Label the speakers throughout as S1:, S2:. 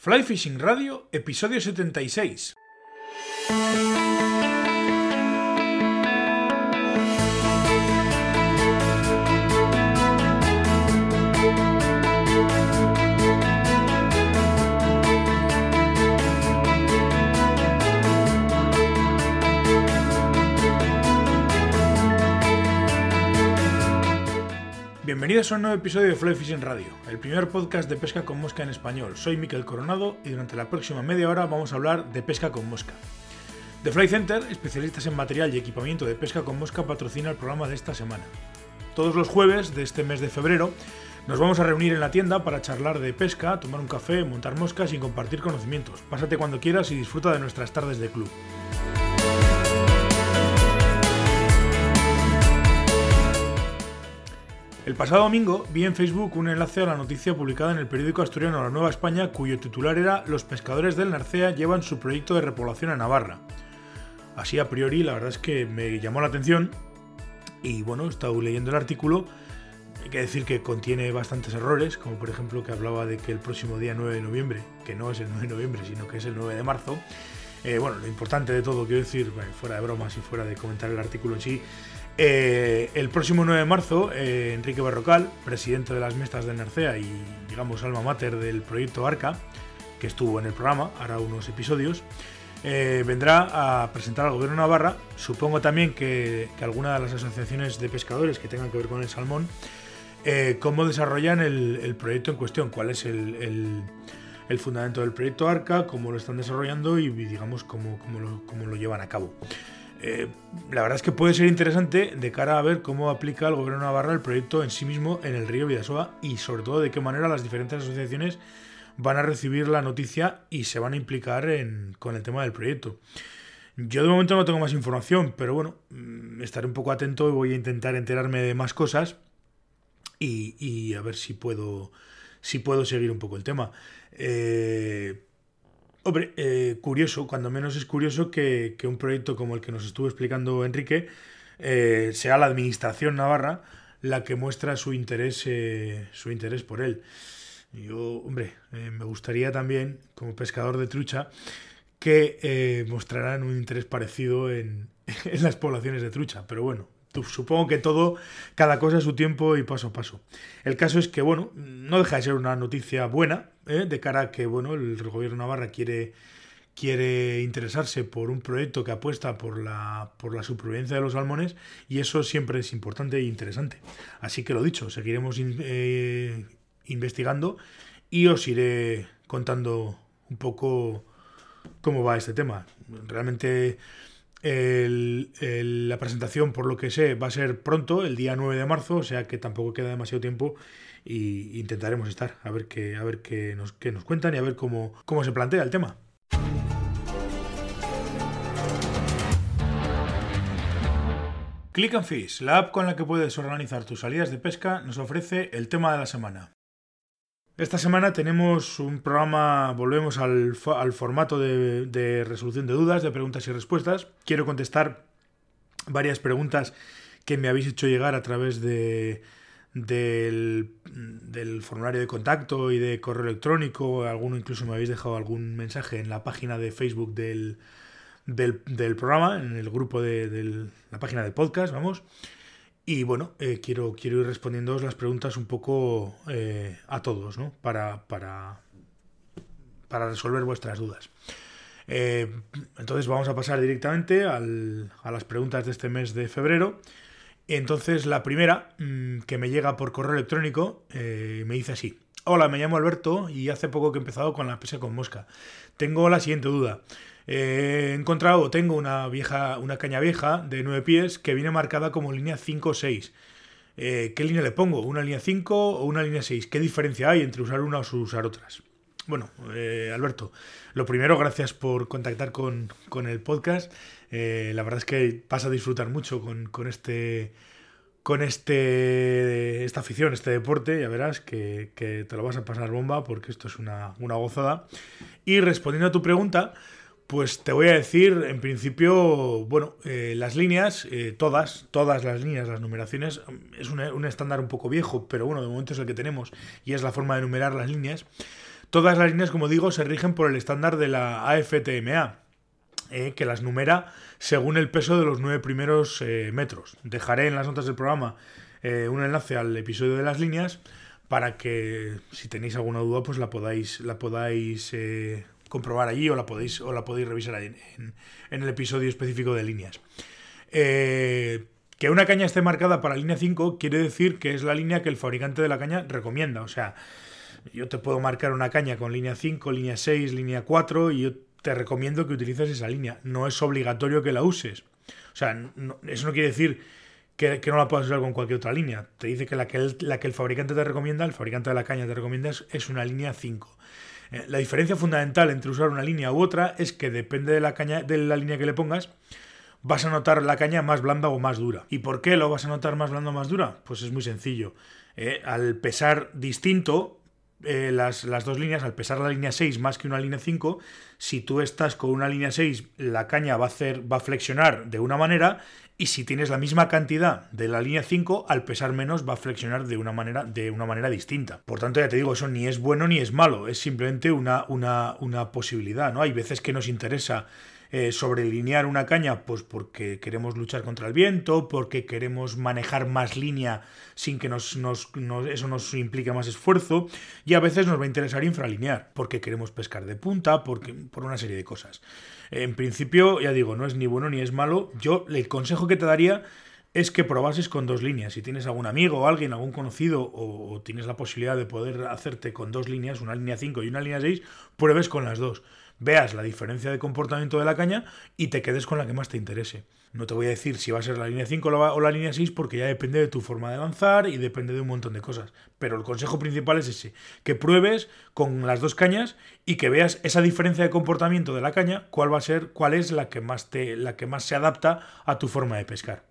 S1: Fly Fishing Radio, episodio 76. Bienvenidos a un nuevo episodio de Fly Fishing Radio, el primer podcast de pesca con mosca en español. Soy Miquel Coronado y durante la próxima media hora vamos a hablar de pesca con mosca. The Fly Center, especialistas en material y equipamiento de pesca con mosca, patrocina el programa de esta semana. Todos los jueves de este mes de febrero nos vamos a reunir en la tienda para charlar de pesca, tomar un café, montar moscas y compartir conocimientos. Pásate cuando quieras y disfruta de nuestras tardes de club. El pasado domingo vi en Facebook un enlace a la noticia publicada en el periódico asturiano La Nueva España, cuyo titular era Los pescadores del Narcea llevan su proyecto de repoblación a Navarra. Así a priori, la verdad es que me llamó la atención y bueno, he estado leyendo el artículo. Hay que decir que contiene bastantes errores, como por ejemplo que hablaba de que el próximo día 9 de noviembre, que no es el 9 de noviembre, sino que es el 9 de marzo, eh, bueno, lo importante de todo, quiero decir, fuera de bromas y fuera de comentar el artículo en sí, eh, el próximo 9 de marzo, eh, Enrique Barrocal, presidente de las Mestas de Narcea y, digamos, alma mater del proyecto ARCA, que estuvo en el programa, hará unos episodios, eh, vendrá a presentar al gobierno Navarra. Supongo también que, que alguna de las asociaciones de pescadores que tengan que ver con el salmón, cómo desarrollan el, proyecto en cuestión, cuál es el, fundamento del proyecto ARCA, cómo lo están desarrollando y, digamos, cómo lo llevan a cabo. Eh, la verdad es que puede ser interesante de cara a ver cómo aplica el gobierno de Navarra el proyecto en sí mismo en el río Vidasoa y sobre todo de qué manera las diferentes asociaciones van a recibir la noticia y se van a implicar con el tema del proyecto. Yo de momento no tengo más información, pero bueno, mm, estaré un poco atento y voy a intentar enterarme de más cosas y, a ver si puedo, si puedo seguir un poco el tema. Eh, Hombre, eh, curioso, cuando menos es curioso que, un proyecto como el que nos estuvo explicando Enrique eh, sea la administración navarra la que muestra su interés, eh, su interés por él. Yo, hombre, me gustaría también, como pescador de trucha, que mostraran un interés parecido en, en las poblaciones de trucha. Pero bueno, supongo que todo, cada cosa a su tiempo y paso a paso. El caso es que, bueno, no deja de ser una noticia buena, ¿eh? de cara a que, bueno, el gobierno Navarra quiere, quiere interesarse por un proyecto que apuesta por la, por la supervivencia de los salmones y eso siempre es importante e interesante. Así que lo dicho, seguiremos eh, investigando y os iré contando un poco cómo va este tema. Realmente la presentación, por lo que sé, va a ser pronto, el día 9 de marzo, o sea que tampoco queda demasiado tiempo y intentaremos estar a ver qué, a ver qué, nos, qué nos cuentan y a ver cómo, cómo se plantea el tema. Click and Fish, la app con la que puedes organizar tus salidas de pesca, nos ofrece el tema de la semana. Esta semana tenemos un programa, volvemos al, formato de, resolución de dudas, de preguntas y respuestas. Quiero contestar varias preguntas que me habéis hecho llegar a través de, del, formulario de contacto y de correo electrónico. Alguno incluso me habéis dejado algún mensaje en la página de Facebook del, del, programa, en el grupo de, la página del podcast, vamos. Y bueno, eh, quiero, quiero ir respondiendo las preguntas un poco eh, a todos, ¿no? Para, para, para resolver vuestras dudas. Eh, entonces vamos a pasar directamente a las preguntas de este mes de febrero. Entonces la primera, mm, que me llega por correo electrónico, me dice así. Hola, me llamo Alberto y hace poco que he empezado con la pesca con mosca. Tengo la siguiente duda. he encontrado, tengo una vieja, una caña vieja de 9 pies que viene marcada como línea 5 o 6. ¿Qué línea le pongo? ¿Una línea 5 o una línea 6? ¿Qué diferencia hay entre usar una o usar otras? Bueno, eh, Alberto, lo primero, gracias por contactar con, el podcast. Eh, la verdad es que pasa a disfrutar mucho con, con este con este, esta afición, este deporte, ya verás que, te lo vas a pasar bomba porque esto es una, una, gozada. Y respondiendo a tu pregunta, pues te voy a decir, en principio, bueno, eh, las líneas, todas, todas las líneas, las numeraciones, es un, estándar un poco viejo, pero bueno, de momento es el que tenemos y es la forma de numerar las líneas. Todas las líneas, como digo, se rigen por el estándar de la AFTMA, eh, que las numera según el peso de los nueve primeros eh, metros. Dejaré en las notas del programa eh, un enlace al episodio de las líneas para que si tenéis alguna duda pues la podáis, la podáis comprobar allí o la podéis, o la podéis revisar en, en, el episodio específico de líneas. que una caña esté marcada para línea 5 quiere decir que es la línea que el fabricante de la caña recomienda. O sea, yo te puedo marcar una caña con línea 5, línea 6, línea 4 y yo te recomiendo que utilices esa línea. No es obligatorio que la uses. O sea, eso no quiere decir que, no la puedas usar con cualquier otra línea. Te dice que la que, el, fabricante te recomienda, el fabricante de la caña te recomienda, es, una línea 5. Eh, la diferencia fundamental entre usar una línea u otra es que depende de la, caña, de la línea que le pongas, vas a notar la caña más blanda o más dura. ¿Y por qué lo vas a notar más blanda o más dura? Pues es muy sencillo. Eh, al pesar distinto, eh, las, dos líneas, al pesar la línea 6 más que una línea 5, si tú estás con una línea 6, la caña va a, hacer, va a flexionar de una manera, y si tienes la misma cantidad de la línea 5, al pesar menos va a flexionar de una manera, de una manera distinta. Por tanto, ya te digo, eso ni es bueno ni es malo, es simplemente una, una, una posibilidad, ¿no? Hay veces que nos interesa eh, sobrelinear una caña, pues porque queremos luchar contra el viento, porque queremos manejar más línea sin que nos, eso nos implique más esfuerzo, y a veces nos va a interesar infralinear, porque queremos pescar de punta, porque, por una serie de cosas. En principio, ya digo, no es ni bueno ni es malo. Yo el consejo que te daría es que probases con dos líneas. Si tienes algún amigo alguien, algún conocido, o, o, tienes la posibilidad de poder hacerte con dos líneas, una línea 5 y una línea 6, pruebes con las dos veas la diferencia de comportamiento de la caña y te quedes con la que más te interese. No te voy a decir si va a ser la línea 5 o la línea 6 porque ya depende de tu forma de lanzar y depende de un montón de cosas. Pero el consejo principal es ese, que pruebes con las dos cañas y que veas esa diferencia de comportamiento de la caña, cuál va a ser, cuál es la que más te la que más se adapta a tu forma de pescar.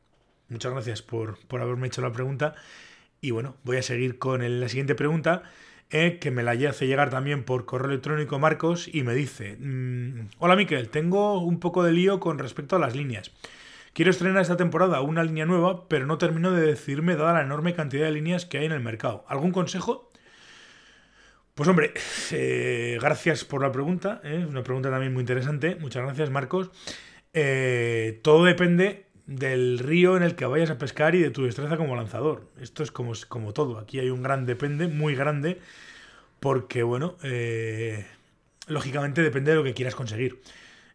S1: Muchas gracias por, por haberme hecho la pregunta y bueno, voy a seguir con la siguiente pregunta eh, que me la hace llegar también por correo electrónico Marcos y me dice, mm, hola Miquel, tengo un poco de lío con respecto a las líneas. Quiero estrenar esta temporada una línea nueva, pero no termino de decidirme dada la enorme cantidad de líneas que hay en el mercado. ¿Algún consejo? Pues hombre, eh, gracias por la pregunta, es eh, una pregunta también muy interesante. Muchas gracias Marcos. todo depende del río en el que vayas a pescar y de tu destreza como lanzador. Esto es como, como todo. Aquí hay un gran depende, muy grande, porque, bueno, eh, lógicamente depende de lo que quieras conseguir.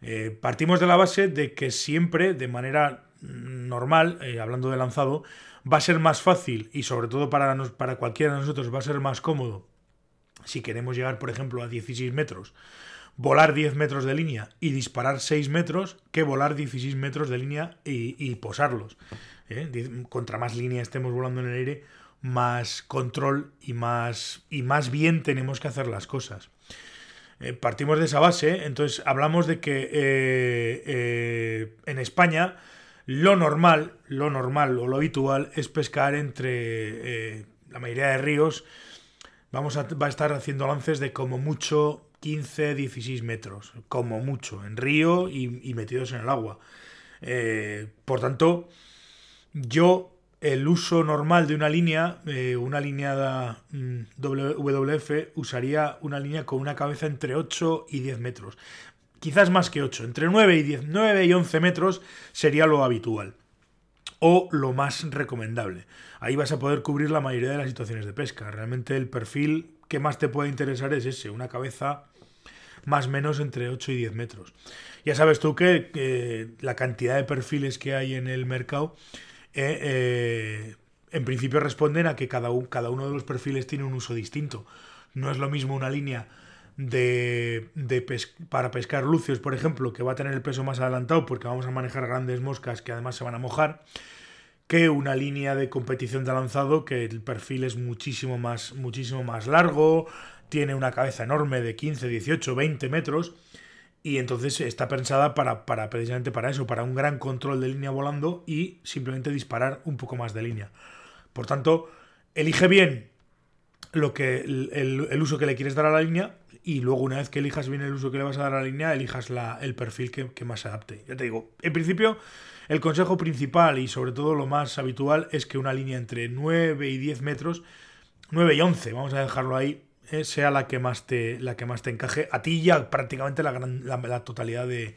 S1: Eh, partimos de la base de que siempre, de manera normal, eh, hablando de lanzado, va a ser más fácil y sobre todo para, para cualquiera de nosotros va a ser más cómodo si queremos llegar, por ejemplo, a 16 metros volar 10 metros de línea y disparar 6 metros que volar 16 metros de línea y, posarlos. ¿eh? Contra más línea estemos volando en el aire, más control y más, y más bien tenemos que hacer las cosas. Eh, partimos de esa base, entonces hablamos de que eh, en España lo normal, lo normal o lo habitual es pescar entre la mayoría de ríos. Vamos a, va a estar haciendo lances de como mucho 15, 16 metros, como mucho, en río y, metidos en el agua. Eh, por tanto, yo el uso normal de una línea, eh, una línea mm, WWF, usaría una línea con una cabeza entre 8 y 10 metros. Quizás más que 8, entre 9 y 10, 9 y 11 metros sería lo habitual o lo más recomendable. Ahí vas a poder cubrir la mayoría de las situaciones de pesca. Realmente el perfil que más te puede interesar es ese, una cabeza más o menos entre 8 y 10 metros. Ya sabes tú que la cantidad de perfiles que hay en el mercado, eh, eh, en principio responden a que cada, cada uno de los perfiles tiene un uso distinto. No es lo mismo una línea de, para pescar lucios, por ejemplo, que va a tener el peso más adelantado porque vamos a manejar grandes moscas que además se van a mojar, que una línea de competición de lanzado que el perfil es muchísimo más, muchísimo más largo, tiene una cabeza enorme de 15, 18, 20 metros y entonces está pensada para, para, precisamente para eso, para un gran control de línea volando y simplemente disparar un poco más de línea. Por tanto, elige bien lo que el, uso que le quieres dar a la línea y luego una vez que elijas bien el uso que le vas a dar a la línea, elijas la, el perfil que, que más se adapte. Ya te digo, en principio el consejo principal y sobre todo lo más habitual es que una línea entre 9 y 10 metros, 9 y 11, vamos a dejarlo ahí, eh, sea la que más te, la que más te encaje a ti y a prácticamente la, la, totalidad de,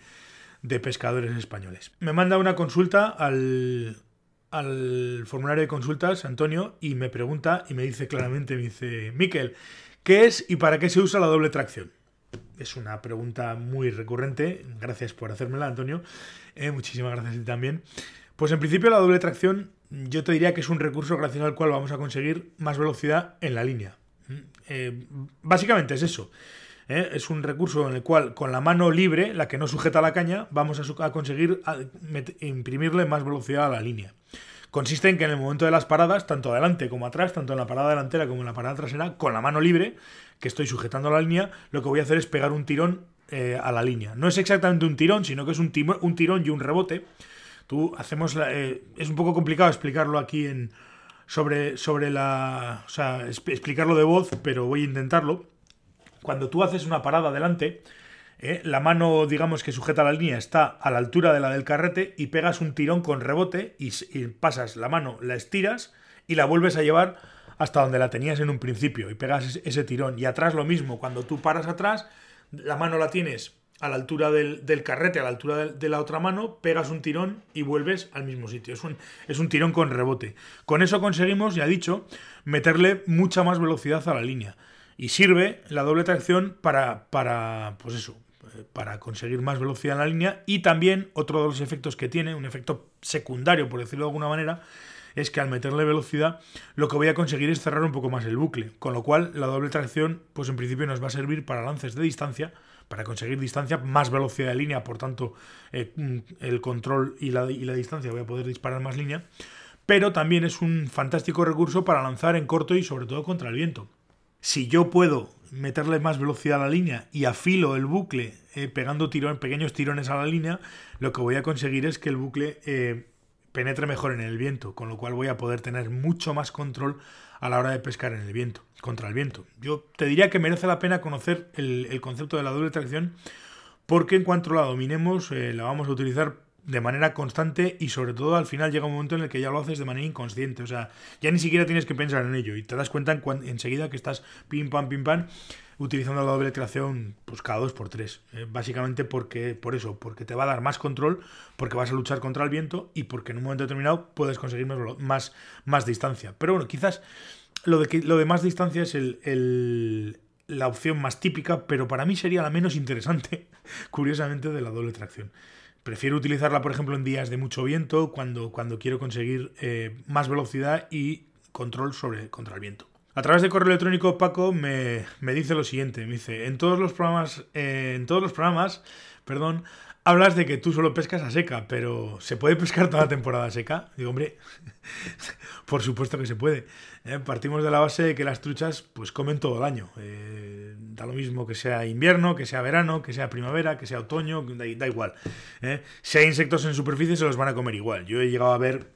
S1: de, pescadores españoles. Me manda una consulta al, al formulario de consultas, Antonio, y me pregunta y me dice claramente, me dice, Miquel, ¿qué es y para qué se usa la doble tracción? Es una pregunta muy recurrente, gracias por hacérmela, Antonio, eh, muchísimas gracias a ti también. Pues en principio la doble tracción yo te diría que es un recurso gracias al cual vamos a conseguir más velocidad en la línea. Eh, básicamente es eso. ¿eh? Es un recurso en el cual con la mano libre, la que no sujeta la caña, vamos a, conseguir imprimirle más velocidad a la línea. Consiste en que en el momento de las paradas, tanto adelante como atrás, tanto en la parada delantera como en la parada trasera, con la mano libre, que estoy sujetando la línea, lo que voy a hacer es pegar un tirón eh, a la línea. No es exactamente un tirón, sino que es un, un tirón y un rebote. Tú hacemos eh, es un poco complicado explicarlo aquí en sobre, sobre la. O sea, explicarlo de voz, pero voy a intentarlo. Cuando tú haces una parada adelante, eh, la mano, digamos, que sujeta la línea está a la altura de la del carrete y pegas un tirón con rebote y, pasas la mano, la estiras y la vuelves a llevar hasta donde la tenías en un principio y pegas ese tirón. Y atrás lo mismo, cuando tú paras atrás, la mano la tienes a la altura del, carrete, a la altura de, la otra mano, pegas un tirón y vuelves al mismo sitio. Es un, es un tirón con rebote. Con eso conseguimos, ya dicho, meterle mucha más velocidad a la línea. Y sirve la doble tracción para, para, pues eso, para conseguir más velocidad en la línea. Y también otro de los efectos que tiene, un efecto secundario, por decirlo de alguna manera, es que al meterle velocidad lo que voy a conseguir es cerrar un poco más el bucle. Con lo cual la doble tracción, pues en principio nos va a servir para lances de distancia para conseguir distancia, más velocidad de línea, por tanto eh, mm, el control y la, y la distancia voy a poder disparar más línea, pero también es un fantástico recurso para lanzar en corto y sobre todo contra el viento. Si yo puedo meterle más velocidad a la línea y afilo el bucle eh, pegando pequeños tirones a la línea, lo que voy a conseguir es que el bucle eh, penetre mejor en el viento, con lo cual voy a poder tener mucho más control a la hora de pescar en el viento, contra el viento. Yo te diría que merece la pena conocer el, concepto de la doble tracción porque en cuanto la dominemos eh, la vamos a utilizar de manera constante y sobre todo al final llega un momento en el que ya lo haces de manera inconsciente, o sea, ya ni siquiera tienes que pensar en ello y te das cuenta en enseguida que estás pim pam pim pam utilizando la doble tracción pues cada dos por tres, eh, básicamente porque por eso, porque te va a dar más control, porque vas a luchar contra el viento y porque en un momento determinado puedes conseguir más, más, distancia. Pero bueno, quizás lo de, que, lo de más distancia es el, la opción más típica, pero para mí sería la menos interesante, curiosamente, de la doble tracción. Prefiero utilizarla, por ejemplo, en días de mucho viento, cuando, cuando quiero conseguir eh, más velocidad y control sobre, contra el viento. A través de correo electrónico, Paco me, dice lo siguiente: me dice, en todos los programas, eh, en todos los programas, perdón, hablas de que tú solo pescas a seca, pero ¿se puede pescar toda la temporada seca? Digo, hombre, por supuesto que se puede. ¿eh? Partimos de la base de que las truchas pues comen todo el año. Eh, da lo mismo que sea invierno, que sea verano, que sea primavera, que sea otoño, da, igual. ¿eh? Si hay insectos en superficie se los van a comer igual. Yo he llegado a ver,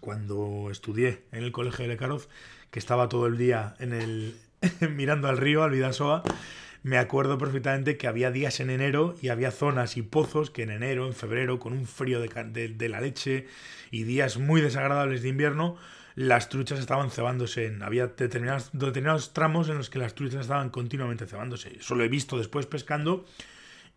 S1: cuando estudié en el colegio de Lecaroz, que estaba todo el día en el mirando al río, al Vidasoa, me acuerdo perfectamente que había días en enero y había zonas y pozos que en enero, en febrero, con un frío de, la leche y días muy desagradables de invierno, las truchas estaban cebándose. En, había determinados, determinados tramos en los que las truchas estaban continuamente cebándose. Eso lo he visto después pescando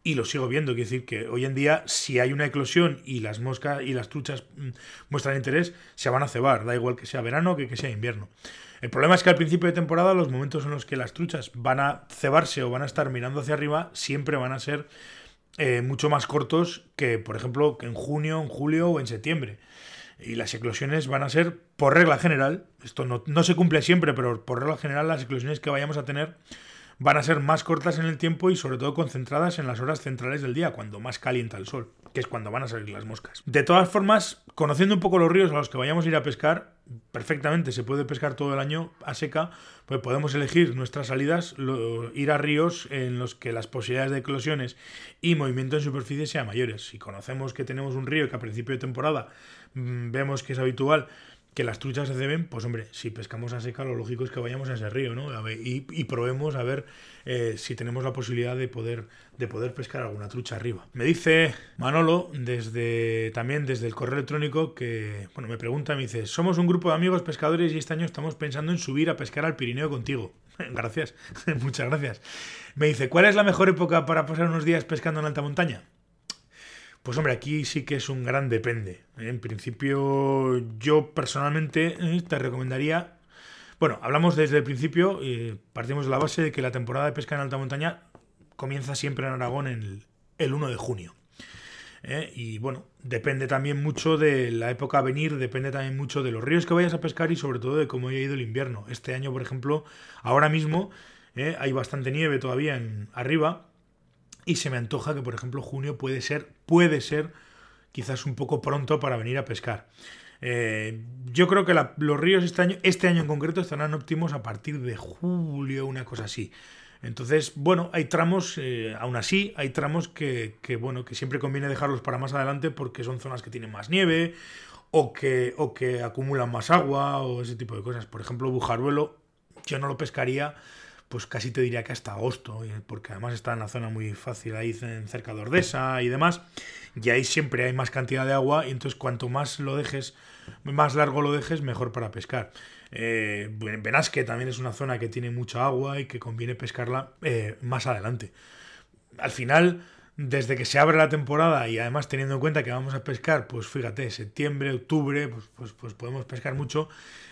S1: y lo sigo viendo. Quiero decir que hoy en día, si hay una eclosión y las moscas y las truchas mm, muestran interés, se van a cebar. Da igual que sea verano que que sea invierno. El problema es que al principio de temporada, los momentos en los que las truchas van a cebarse o van a estar mirando hacia arriba, siempre van a ser eh, mucho más cortos que, por ejemplo, que en junio, en julio o en septiembre. Y las eclosiones van a ser, por regla general, esto no, no se cumple siempre, pero por regla general, las eclosiones que vayamos a tener van a ser más cortas en el tiempo y sobre todo concentradas en las horas centrales del día, cuando más calienta el sol, que es cuando van a salir las moscas. De todas formas, conociendo un poco los ríos a los que vayamos a ir a pescar, perfectamente se puede pescar todo el año a seca, pues podemos elegir nuestras salidas, ir a ríos en los que las posibilidades de eclosiones y movimiento en superficie sean mayores. Si conocemos que tenemos un río que a principio de temporada mm, vemos que es habitual que las truchas se deben, pues hombre, si pescamos a seca, lo lógico es que vayamos a ese río, ¿no? y, y, probemos a ver eh, si tenemos la posibilidad de poder, de poder pescar alguna trucha arriba. Me dice Manolo, desde también desde el correo electrónico, que, bueno, me pregunta, me dice, somos un grupo de amigos pescadores y este año estamos pensando en subir a pescar al Pirineo contigo. gracias, muchas gracias. Me dice, ¿cuál es la mejor época para pasar unos días pescando en alta montaña? Pues hombre, aquí sí que es un gran depende. ¿eh? En principio, yo personalmente eh, te recomendaría. Bueno, hablamos desde el principio, y partimos de la base de que la temporada de pesca en alta montaña comienza siempre en Aragón en el, 1 de junio. ¿eh? Y bueno, depende también mucho de la época a venir, depende también mucho de los ríos que vayas a pescar y sobre todo de cómo haya ido el invierno. Este año, por ejemplo, ahora mismo hay bastante nieve todavía en arriba y se me antoja que, por ejemplo, junio puede ser, puede ser quizás un poco pronto para venir a pescar. Eh, yo creo que los ríos este año, este año en concreto, estarán óptimos a partir de julio, una cosa así. Entonces, bueno, hay tramos, eh, aún así, hay tramos que, bueno, que siempre conviene dejarlos para más adelante porque son zonas que tienen más nieve o que, o que acumulan más agua o ese tipo de cosas. Por ejemplo, Bujaruelo, yo no lo pescaría pues casi te diría que hasta agosto, eh, porque además está en la zona muy fácil, ahí cerca de Ordesa y demás, y ahí siempre hay más cantidad de agua, y entonces cuanto más lo dejes, más largo lo dejes, mejor para pescar. Eh, Benasque también es una zona que tiene mucha agua y que conviene pescarla eh, más adelante. Al final, desde que se abre la temporada y además teniendo en cuenta que vamos a pescar, pues fíjate, septiembre, octubre, pues, pues, pues podemos pescar mucho.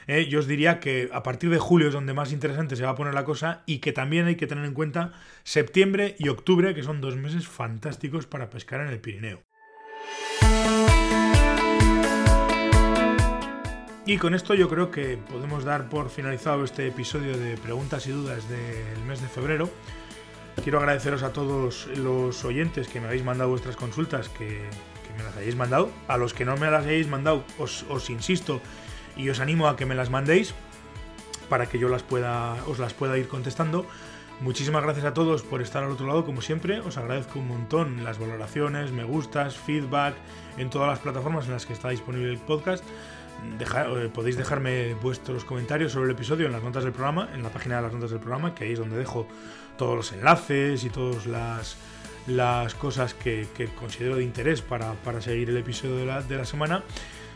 S1: Eh, yo os diría que a partir de julio es donde más interesante se va a poner la cosa y que también hay que tener en cuenta septiembre y octubre, que son dos meses fantásticos para pescar en el Pirineo. Y con esto yo creo que podemos dar por finalizado este episodio de preguntas y dudas del mes de febrero. Quiero agradeceros a todos los oyentes que me habéis mandado vuestras consultas, que, me las hayáis mandado. A los que no me las hayáis mandado, os, insisto y os animo a que me las mandéis para que yo las pueda, os las pueda ir contestando. Muchísimas gracias a todos por estar al otro lado, como siempre. Os agradezco un montón las valoraciones, me gustas, feedback en todas las plataformas en las que está disponible el podcast. Eh, podéis dejarme vuestros comentarios sobre el episodio en las notas del programa, en la página de las notas del programa, que ahí es donde dejo todos los enlaces y todas las, cosas que, considero de interés para, seguir el episodio de la, semana.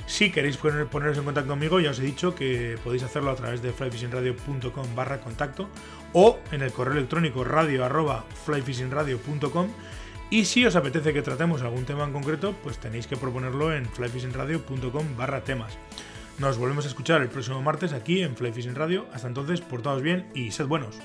S1: Si queréis poner, poneros en contacto conmigo, ya os he dicho que podéis hacerlo a través de flyfishingradio.com barra contacto o en el correo electrónico radio arroba flyfishingradio.com y si os apetece que tratemos algún tema en concreto, pues tenéis que proponerlo en flyfishingradio.com barra temas. Nos volvemos a escuchar el próximo martes aquí en Fly Radio. Hasta entonces, portaos bien y sed buenos.